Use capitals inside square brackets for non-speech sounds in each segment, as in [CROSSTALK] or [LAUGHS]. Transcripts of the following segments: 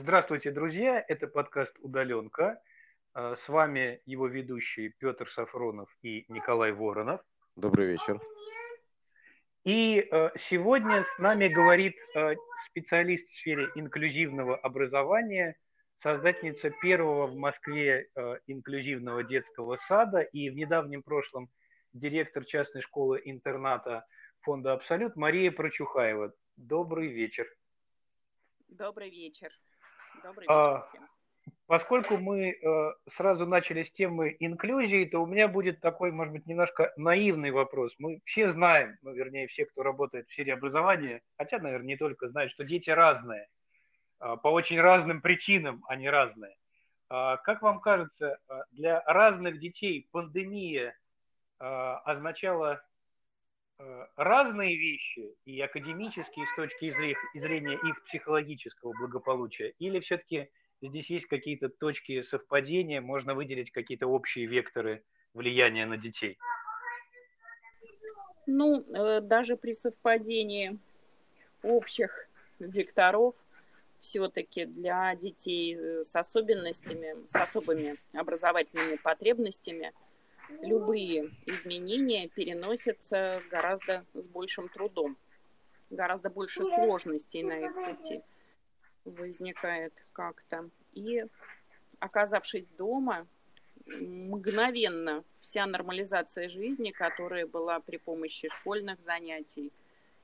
Здравствуйте, друзья! Это подкаст «Удаленка». Э, с вами его ведущие Петр Сафронов и Николай Воронов. Добрый вечер. И э, сегодня с нами говорит э, специалист в сфере инклюзивного образования, создательница первого в Москве инклюзивного детского сада и в недавнем прошлом директор частной школы-интерната фонда «Абсолют» Мария Прочухаева. Добрый вечер. Добрый вечер. Добрый а, вечер всем. Поскольку мы э, сразу начали с темы инклюзии, то у меня будет такой, может быть, немножко наивный вопрос. Мы все знаем, ну, вернее, все, кто работает в сфере образования, хотя, наверное, не только знают, что дети разные. Э, по очень разным причинам они разные. Э, как вам кажется, для разных детей пандемия означала разные вещи, и академические с точки зрения их психологического благополучия, или все-таки здесь есть какие-то точки совпадения, можно выделить какие-то общие векторы влияния на детей? Ну, э, даже при совпадении общих векторов, все-таки для детей э, с особенностями, с особыми образовательными потребностями, любые изменения переносятся гораздо с большим трудом, гораздо больше сложностей на их пути возникает как-то. И оказавшись дома, мгновенно вся нормализация жизни, которая была при помощи школьных занятий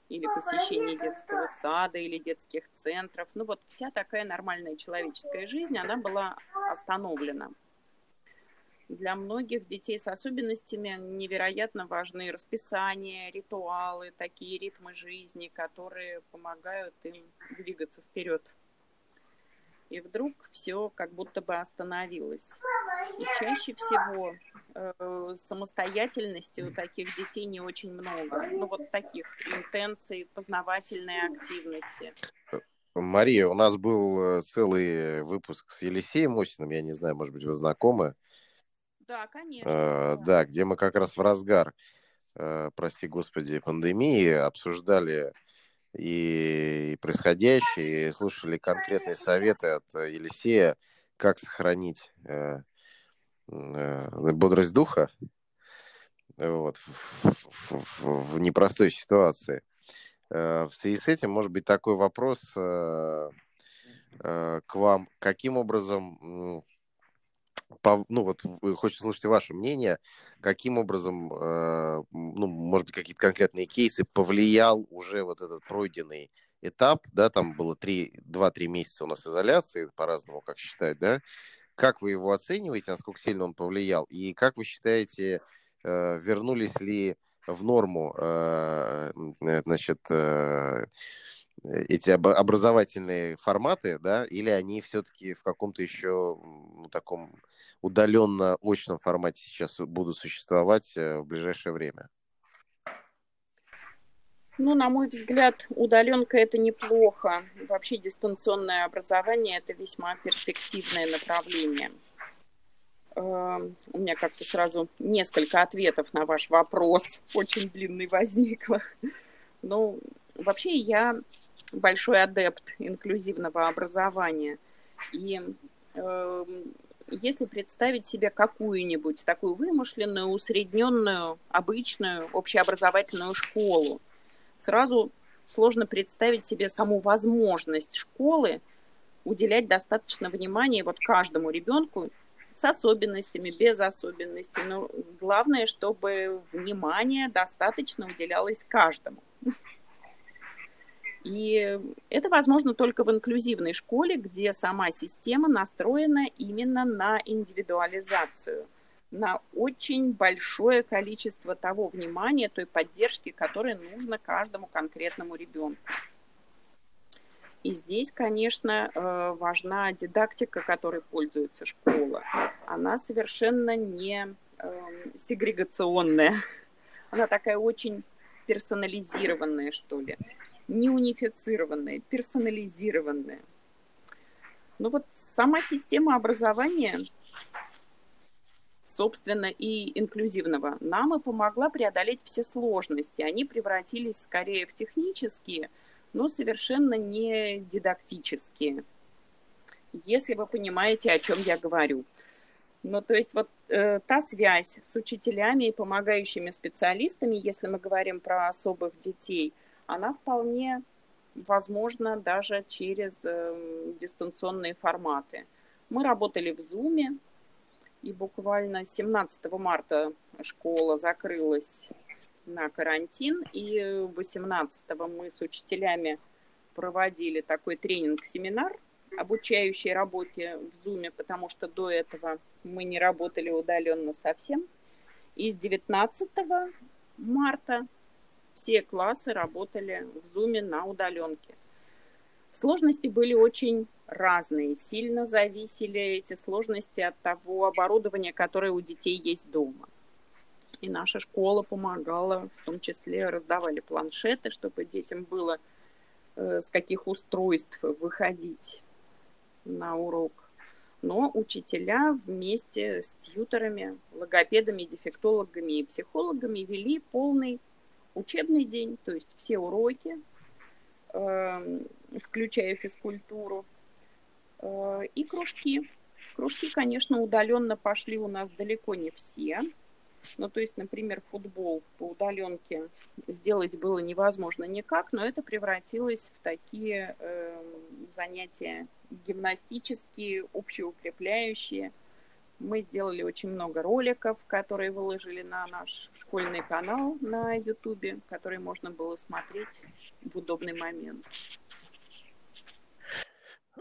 или посещения детского сада или детских центров, ну вот вся такая нормальная человеческая жизнь, она была остановлена. Для многих детей с особенностями невероятно важны расписания, ритуалы, такие ритмы жизни, которые помогают им двигаться вперед и вдруг все как будто бы остановилось. И чаще всего э, самостоятельности у таких детей не очень много. Ну вот таких интенций, познавательной активности. Мария, у нас был э, целый выпуск с Елисеем Осиным, я не знаю, может быть, вы знакомы? Да, конечно. Э, да. да, где мы как раз в разгар, э, прости господи, пандемии обсуждали и происходящее, и слушали конкретные советы от э, Елисея, как сохранить э, э, бодрость духа вот, в, в, в, в непростой ситуации. Э, в связи с этим, может быть, такой вопрос э, э, к вам. Каким образом по, ну вот хочется слушать ваше мнение, каким образом, э, ну, может быть, какие-то конкретные кейсы повлиял уже вот этот пройденный этап, да, там было 2-3 месяца у нас изоляции, по-разному, как считают, да, как вы его оцениваете, насколько сильно он повлиял, и как вы считаете, э, вернулись ли в норму, э, значит, э, эти образовательные форматы, да, или они все-таки в каком-то еще ну, таком удаленно-очном формате сейчас будут существовать э, в ближайшее время? Ну, на мой взгляд, удаленка это неплохо. Вообще дистанционное образование это весьма перспективное направление. Эм, у меня как-то сразу несколько ответов на ваш вопрос, [LAUGHS] очень длинный возникло. Ну, вообще я большой адепт инклюзивного образования. И э, если представить себе какую-нибудь такую вымышленную, усредненную, обычную общеобразовательную школу, сразу сложно представить себе саму возможность школы уделять достаточно внимания вот каждому ребенку с особенностями, без особенностей. Но главное, чтобы внимание достаточно уделялось каждому. И это возможно только в инклюзивной школе, где сама система настроена именно на индивидуализацию, на очень большое количество того внимания, той поддержки, которая нужна каждому конкретному ребенку. И здесь, конечно, э, важна дидактика, которой пользуется школа. Она совершенно не эм, сегрегационная. Она такая очень персонализированная, что ли не унифицированные, персонализированные. Но вот сама система образования, собственно, и инклюзивного нам и помогла преодолеть все сложности. Они превратились скорее в технические, но совершенно не дидактические. если вы понимаете, о чем я говорю. Ну, то есть вот э, та связь с учителями и помогающими специалистами, если мы говорим про особых детей, она вполне возможна даже через э, дистанционные форматы. Мы работали в Zoom, и буквально 17 марта школа закрылась на карантин, и 18 мы с учителями проводили такой тренинг-семинар, обучающей работе в Zoom, потому что до этого мы не работали удаленно совсем. И с 19 марта все классы работали в Zoom на удаленке. Сложности были очень разные. Сильно зависели эти сложности от того оборудования, которое у детей есть дома. И наша школа помогала, в том числе раздавали планшеты, чтобы детям было э, с каких устройств выходить на урок. Но учителя вместе с тьюторами, логопедами, дефектологами и психологами вели полный учебный день, то есть все уроки, эм, включая физкультуру, э, и кружки. Кружки, конечно, удаленно пошли у нас далеко не все. Ну, то есть, например, футбол по удаленке сделать было невозможно никак, но это превратилось в такие э, занятия гимнастические, общеукрепляющие. Мы сделали очень много роликов, которые выложили на наш школьный канал на YouTube, который можно было смотреть в удобный момент.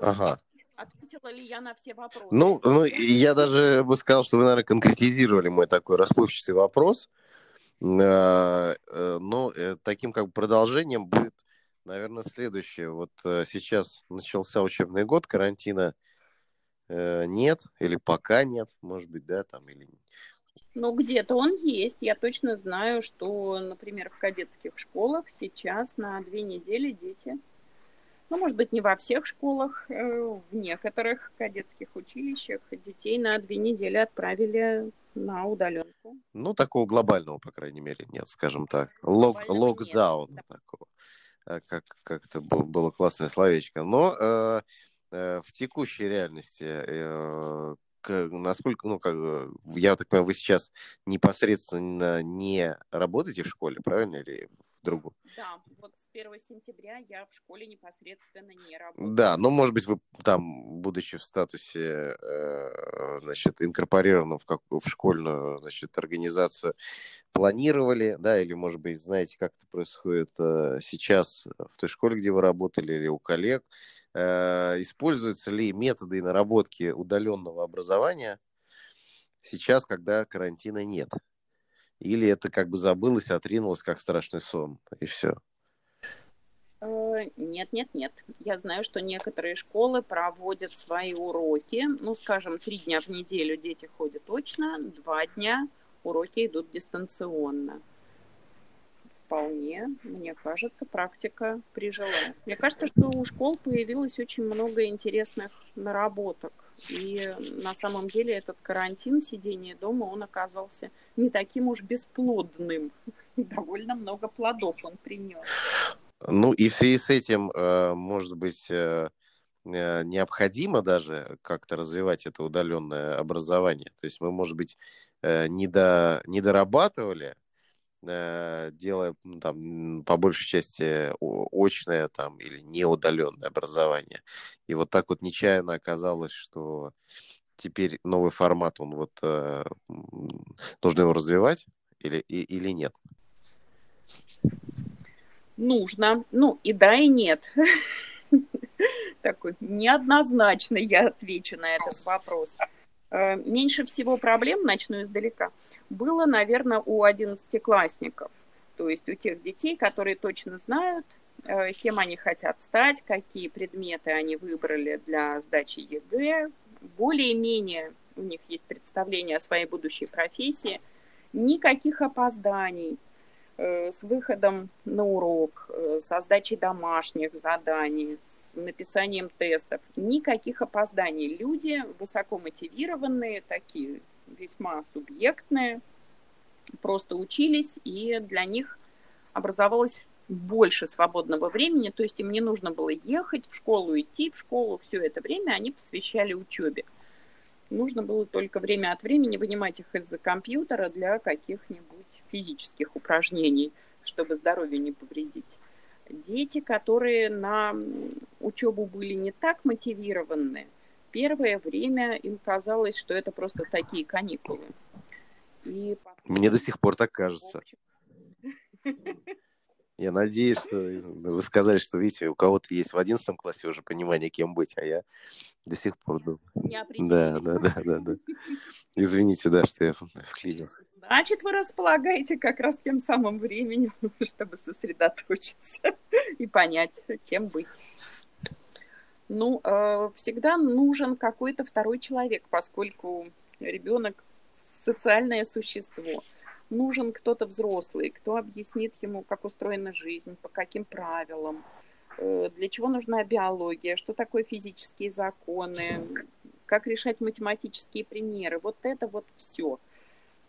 Ага. Ответила ли я на все вопросы? Ну, ну, я даже бы сказал, что вы, наверное, конкретизировали мой такой расплывчатый вопрос. А, э, но э, таким как продолжением будет, наверное, следующее. Вот э, сейчас начался учебный год, карантина нет, или пока нет, может быть, да, там, или... Ну, где-то он есть. Я точно знаю, что, например, в кадетских школах сейчас на две недели дети ну, может быть, не во всех школах, э, в некоторых кадетских училищах детей на две недели отправили на удаленку. Ну, такого глобального, по крайней мере, нет, скажем так. Лог, локдаун нет. такого. Э, как, как это было классное словечко. Но э, э, в текущей реальности, э, насколько, ну, как, я так понимаю, вы сейчас непосредственно не работаете в школе, правильно? Или другу. Да, вот с 1 сентября я в школе непосредственно не работаю. Да, но, может быть, вы там, будучи в статусе, э, значит, инкорпорированном в, как, в школьную, значит, организацию, планировали, да, или, может быть, знаете, как это происходит э, сейчас в той школе, где вы работали, или у коллег, э, используются ли методы и наработки удаленного образования сейчас, когда карантина нет? Или это как бы забылось, отринулось, как страшный сон, и все? Э, нет, нет, нет. Я знаю, что некоторые школы проводят свои уроки. Ну, скажем, три дня в неделю дети ходят точно, два дня уроки идут дистанционно. Вполне, мне кажется, практика прижила. Мне кажется, что у школ появилось очень много интересных наработок. И на самом деле этот карантин, сидение дома, он оказался не таким уж бесплодным. Довольно много плодов он принес. Ну и в связи с этим, э, может быть, э, э, необходимо даже как-то развивать это удаленное образование. То есть мы, может быть, не, до, не дорабатывали Э, делая ну, там по большей части очное там или неудаленное образование. И вот так вот нечаянно оказалось, что теперь новый формат, он вот э, нужно его развивать или, и, или нет? Нужно. Ну и да, и нет. [LAUGHS] Такой неоднозначно я отвечу на этот вопрос. Э, меньше всего проблем, начну издалека, было, наверное, у одиннадцатиклассников. То есть у тех детей, которые точно знают, э, кем они хотят стать, какие предметы они выбрали для сдачи ЕГЭ. Более-менее у них есть представление о своей будущей профессии. Никаких опозданий, с выходом на урок, э, со сдачей домашних заданий, с написанием тестов. Никаких опозданий. Люди высоко мотивированные, такие весьма субъектные, просто учились, и для них образовалась больше свободного времени, то есть им не нужно было ехать в школу, идти в школу, все это время они посвящали учебе. Нужно было только время от времени вынимать их из-за компьютера для каких-нибудь физических упражнений, чтобы здоровью не повредить. Дети, которые на учебу были не так мотивированы, первое время им казалось, что это просто такие каникулы. И потом... Мне до сих пор так кажется. Я надеюсь, что вы сказали, что, видите, у кого-то есть в одиннадцатом классе уже понимание, кем быть, а я до сих пор думаю. Да, да, да, да, да. [LAUGHS] Извините, да, что я вклинился. Значит, вы располагаете как раз тем самым временем, [LAUGHS] чтобы сосредоточиться [LAUGHS] и понять, кем быть. Ну, э, всегда нужен какой-то второй человек, поскольку ребенок социальное существо нужен кто-то взрослый, кто объяснит ему, как устроена жизнь, по каким правилам, для чего нужна биология, что такое физические законы, как решать математические примеры. Вот это вот все.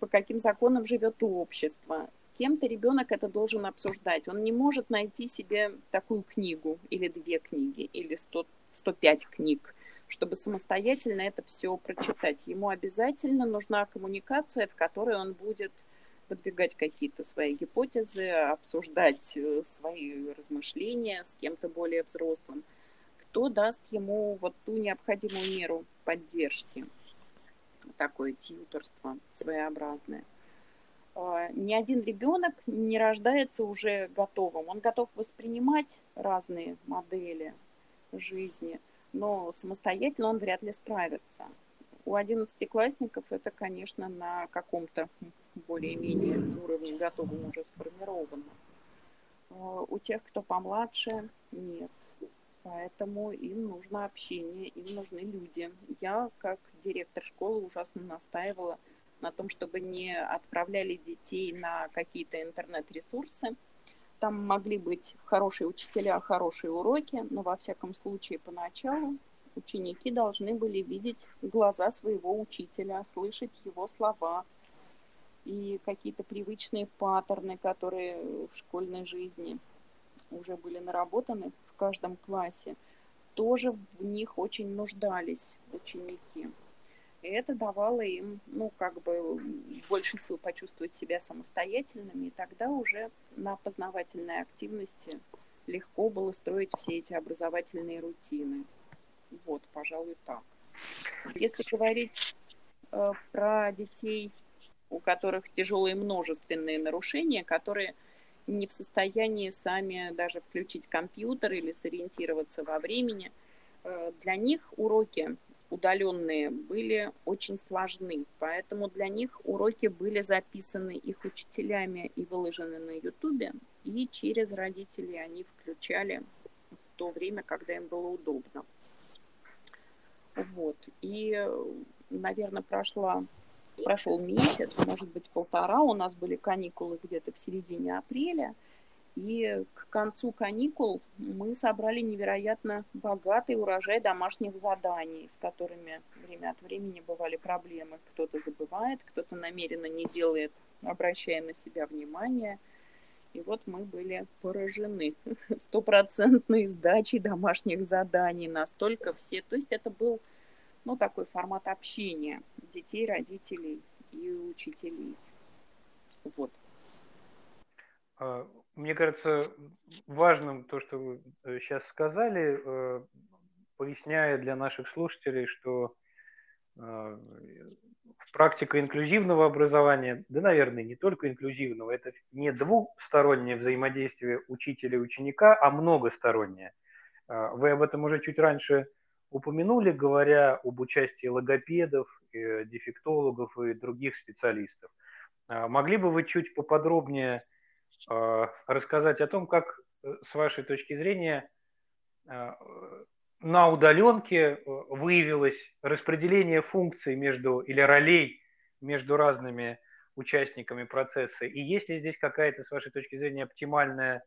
По каким законам живет общество. С кем-то ребенок это должен обсуждать. Он не может найти себе такую книгу или две книги или 100, 105 книг чтобы самостоятельно это все прочитать. Ему обязательно нужна коммуникация, в которой он будет подвигать какие-то свои гипотезы, обсуждать э, свои размышления с кем-то более взрослым, кто даст ему вот ту необходимую меру поддержки. Такое тьюторство своеобразное. А, ни один ребенок не рождается уже готовым. Он готов воспринимать разные модели жизни, но самостоятельно он вряд ли справится. У одиннадцатиклассников это, конечно, на каком-то более-менее уровне готовом уже сформировано. А, у тех, кто помладше, нет. Поэтому им нужно общение, им нужны люди. Я, как директор школы, ужасно настаивала на том, чтобы не отправляли детей на какие-то интернет-ресурсы. Там могли быть хорошие учителя, хорошие уроки, но во всяком случае поначалу ученики должны были видеть глаза своего учителя, слышать его слова и какие-то привычные паттерны, которые в школьной жизни уже были наработаны в каждом классе, тоже в них очень нуждались ученики. И это давало им, ну, как бы больше сил почувствовать себя самостоятельными, и тогда уже на познавательной активности легко было строить все эти образовательные рутины. Вот, пожалуй, так. Если говорить э, про детей, у которых тяжелые множественные нарушения, которые не в состоянии сами даже включить компьютер или сориентироваться во времени, э, для них уроки удаленные были очень сложны, поэтому для них уроки были записаны их учителями и выложены на Ютубе, и через родителей они включали в то время, когда им было удобно. Вот. И, наверное, прошла, прошел месяц, может быть, полтора. У нас были каникулы где-то в середине апреля. И к концу каникул мы собрали невероятно богатый урожай домашних заданий, с которыми время от времени бывали проблемы. Кто-то забывает, кто-то намеренно не делает, обращая на себя внимание – и вот мы были поражены [LAUGHS] стопроцентной сдачей домашних заданий. Настолько все... То есть это был ну, такой формат общения детей, родителей и учителей. Вот. А, мне кажется, важным то, что вы сейчас э, сказали, э, поясняя для наших слушателей, что э, практика инклюзивного образования, да, наверное, не только инклюзивного, это не двухстороннее взаимодействие учителя и ученика, а многостороннее. А, вы об этом уже чуть раньше упомянули, говоря об участии логопедов, дефектологов и других специалистов. А, могли бы вы чуть поподробнее а, рассказать о том, как, э, с вашей точки зрения, на удаленке э, выявилось распределение функций между или ролей между разными участниками процесса. И есть ли здесь какая-то, с вашей точки зрения, оптимальная, э,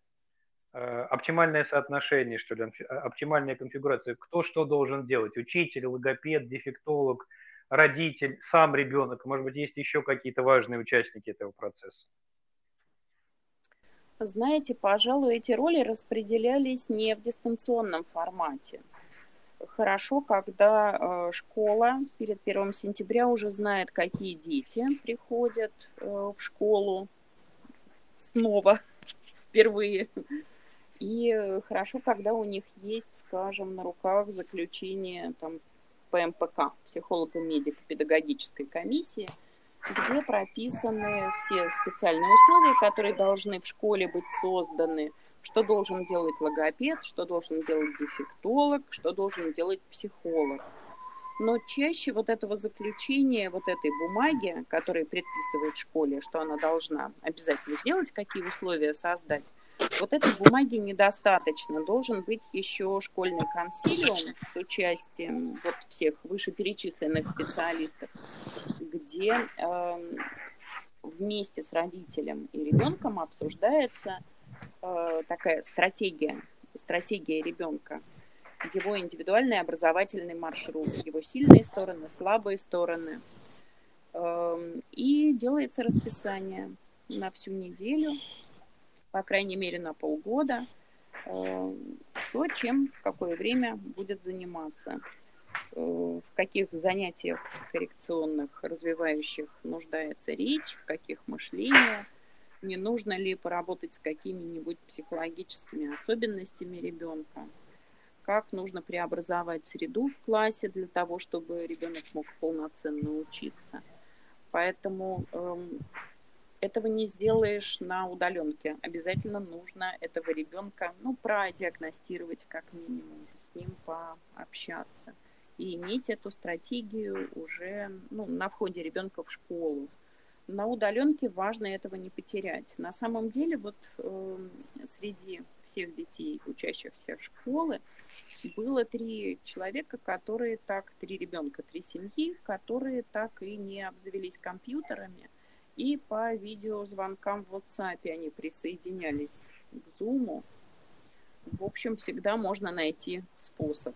оптимальное соотношение, что ли, оптимальная конфигурация? Кто что должен делать? Учитель, логопед, дефектолог, родитель, сам ребенок? Может быть, есть еще какие-то важные участники этого процесса? Знаете, пожалуй, эти роли распределялись не в дистанционном формате. Хорошо, когда э, школа перед первым сентября уже знает, какие дети приходят э, в школу снова, [LAUGHS] впервые. И хорошо, когда у них есть, скажем, на руках заключение там, ПМПК, психолого-медико-педагогической комиссии, где прописаны все специальные условия, которые должны в школе быть созданы, что должен делать логопед, что должен делать дефектолог, что должен делать психолог. Но чаще вот этого заключения, вот этой бумаги, которая предписывает школе, что она должна обязательно сделать, какие условия создать, вот этой бумаги недостаточно. Должен быть еще школьный консилиум с участием вот всех вышеперечисленных специалистов, где э, вместе с родителем и ребенком обсуждается э, такая стратегия, стратегия ребенка, его индивидуальный образовательный маршрут, его сильные стороны, слабые стороны. Э, и делается расписание на всю неделю по крайней мере на полгода, э, то, чем в какое время будет заниматься, э, в каких занятиях коррекционных, развивающих нуждается речь, в каких мышления, не нужно ли поработать с какими-нибудь психологическими особенностями ребенка, как нужно преобразовать среду в классе для того, чтобы ребенок мог полноценно учиться. Поэтому эм, этого не сделаешь на удаленке. Обязательно нужно этого ребенка, ну, продиагностировать как минимум, с ним пообщаться и иметь эту стратегию уже ну, на входе ребенка в школу. На удаленке важно этого не потерять. На самом деле, вот э, среди всех детей, учащихся в школы, было три человека, которые так, три ребенка, три семьи, которые так и не обзавелись компьютерами – и по видеозвонкам в WhatsApp они присоединялись к Zoom. В общем, всегда можно найти способ.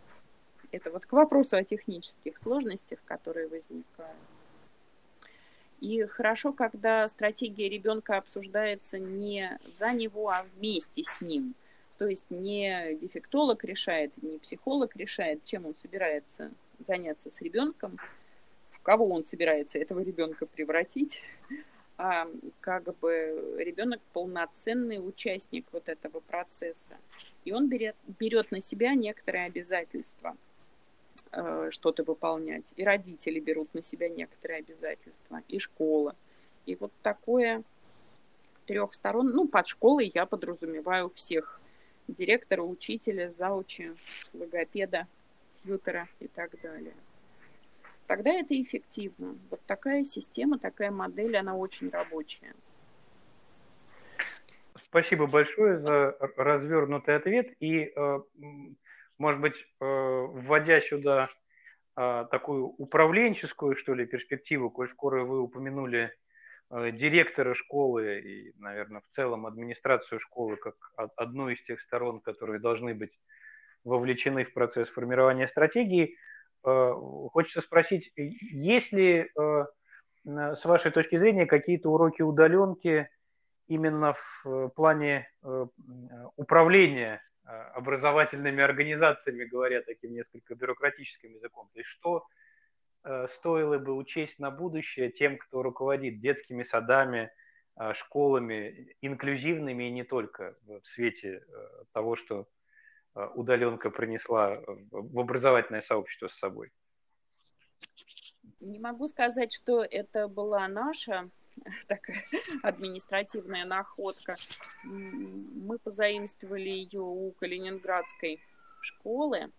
Это вот к вопросу о технических сложностях, которые возникают. И хорошо, когда стратегия ребенка обсуждается не за него, а вместе с ним. То есть не дефектолог решает, не психолог решает, чем он собирается заняться с ребенком, кого он собирается этого ребенка превратить, а как бы ребенок полноценный участник вот этого процесса. И он берет, берет на себя некоторые обязательства э, что-то выполнять. И родители берут на себя некоторые обязательства, и школа. И вот такое трех сторон, ну, под школой я подразумеваю всех. Директора, учителя, зауча, логопеда, тьютера и так далее тогда это эффективно. Вот такая система, такая модель, она очень рабочая. Спасибо большое за развернутый ответ. И, э, может быть, э, вводя сюда э, такую управленческую, что ли, перспективу, коль скоро вы упомянули директора школы и, наверное, в целом администрацию школы как одну из тех сторон, которые должны быть вовлечены в процесс формирования стратегии – хочется спросить, есть ли, э, с вашей точки зрения, какие-то уроки удаленки именно в э, плане управления образовательными организациями, говоря таким несколько бюрократическим языком? То есть что стоило бы учесть на будущее тем, кто руководит детскими садами, школами, инклюзивными и не только в свете того, что Э, удаленка принесла э, в образовательное сообщество с собой? Не могу сказать, что это была наша [LAUGHS] такая административная находка. Мы позаимствовали ее у Калининградской школы.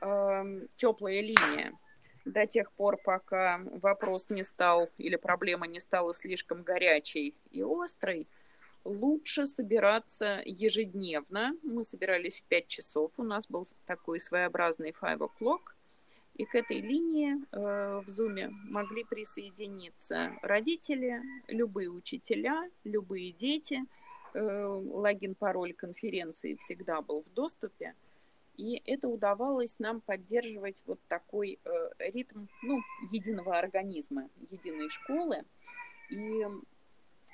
Эм, Теплая линия. До тех пор, пока вопрос не стал или проблема не стала слишком горячей и острой, лучше собираться ежедневно. Мы собирались в 5 часов, у нас был такой своеобразный 5 o'clock. И к этой линии э, в Zoom могли присоединиться родители, любые учителя, любые дети. Э, логин, пароль конференции всегда был в доступе. И это удавалось нам поддерживать вот такой э, ритм ну, единого организма, единой школы. И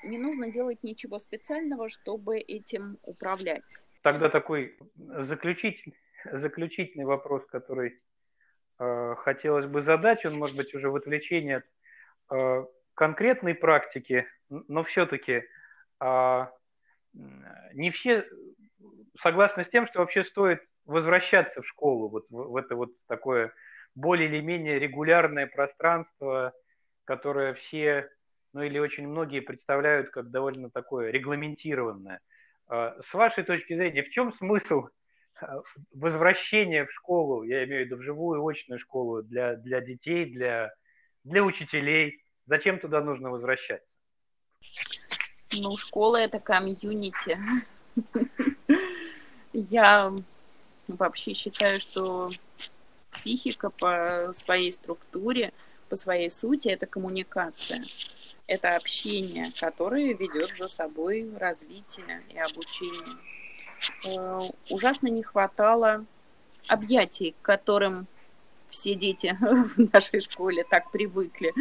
не нужно делать ничего специального, чтобы этим управлять. Тогда такой заключительный, заключительный вопрос, который э, хотелось бы задать, он может быть уже в отвлечении от э, конкретной практики, но все-таки э, не все согласны с тем, что вообще стоит возвращаться в школу, вот в, в это вот такое более или менее регулярное пространство, которое все, ну или очень многие представляют как довольно такое регламентированное. А, с вашей точки зрения, в чем смысл а, возвращения в школу, я имею в виду в живую очную школу для, для детей, для, для учителей? Зачем туда нужно возвращаться? Ну, школа – это комьюнити. [LAUGHS] Я вообще считаю, что психика по своей структуре, по своей сути, это коммуникация. Это общение, которое ведет за собой развитие и обучение. Э, ужасно не хватало объятий, к которым все дети [LAUGHS] в нашей школе так привыкли.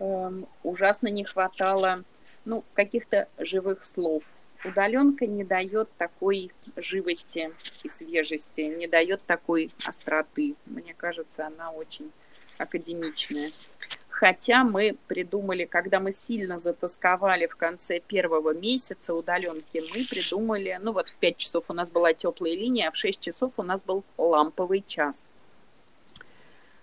Эм, ужасно не хватало ну, каких-то живых слов, удаленка не дает такой живости и свежести, не дает такой остроты. Мне кажется, она очень академичная. Хотя мы придумали, когда мы сильно затасковали в конце первого месяца удаленки, мы придумали, ну вот в 5 часов у нас была теплая линия, а в 6 часов у нас был ламповый час,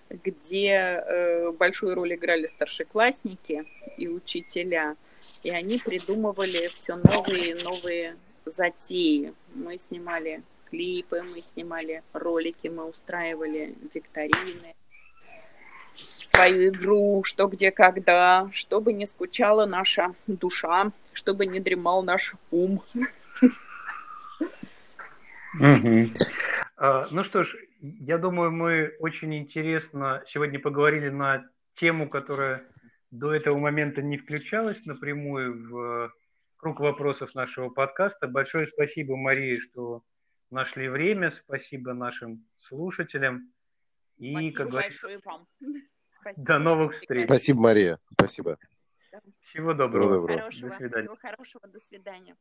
где э, большую роль играли старшеклассники и учителя – и они придумывали все новые и новые затеи. Мы снимали клипы, мы снимали ролики, мы устраивали викторины, свою игру, что где когда, чтобы не скучала наша душа, чтобы не дремал наш ум. А, ну что ж, я думаю, мы очень интересно сегодня поговорили на тему, которая до этого момента не включалась напрямую в круг вопросов нашего подкаста. Большое спасибо, Марии, что нашли время. Спасибо нашим слушателям. И, спасибо как большое вам. Спасибо. До новых встреч. Спасибо, Мария. Спасибо. Всего доброго. Хорошего. До свидания. Всего хорошего. До свидания.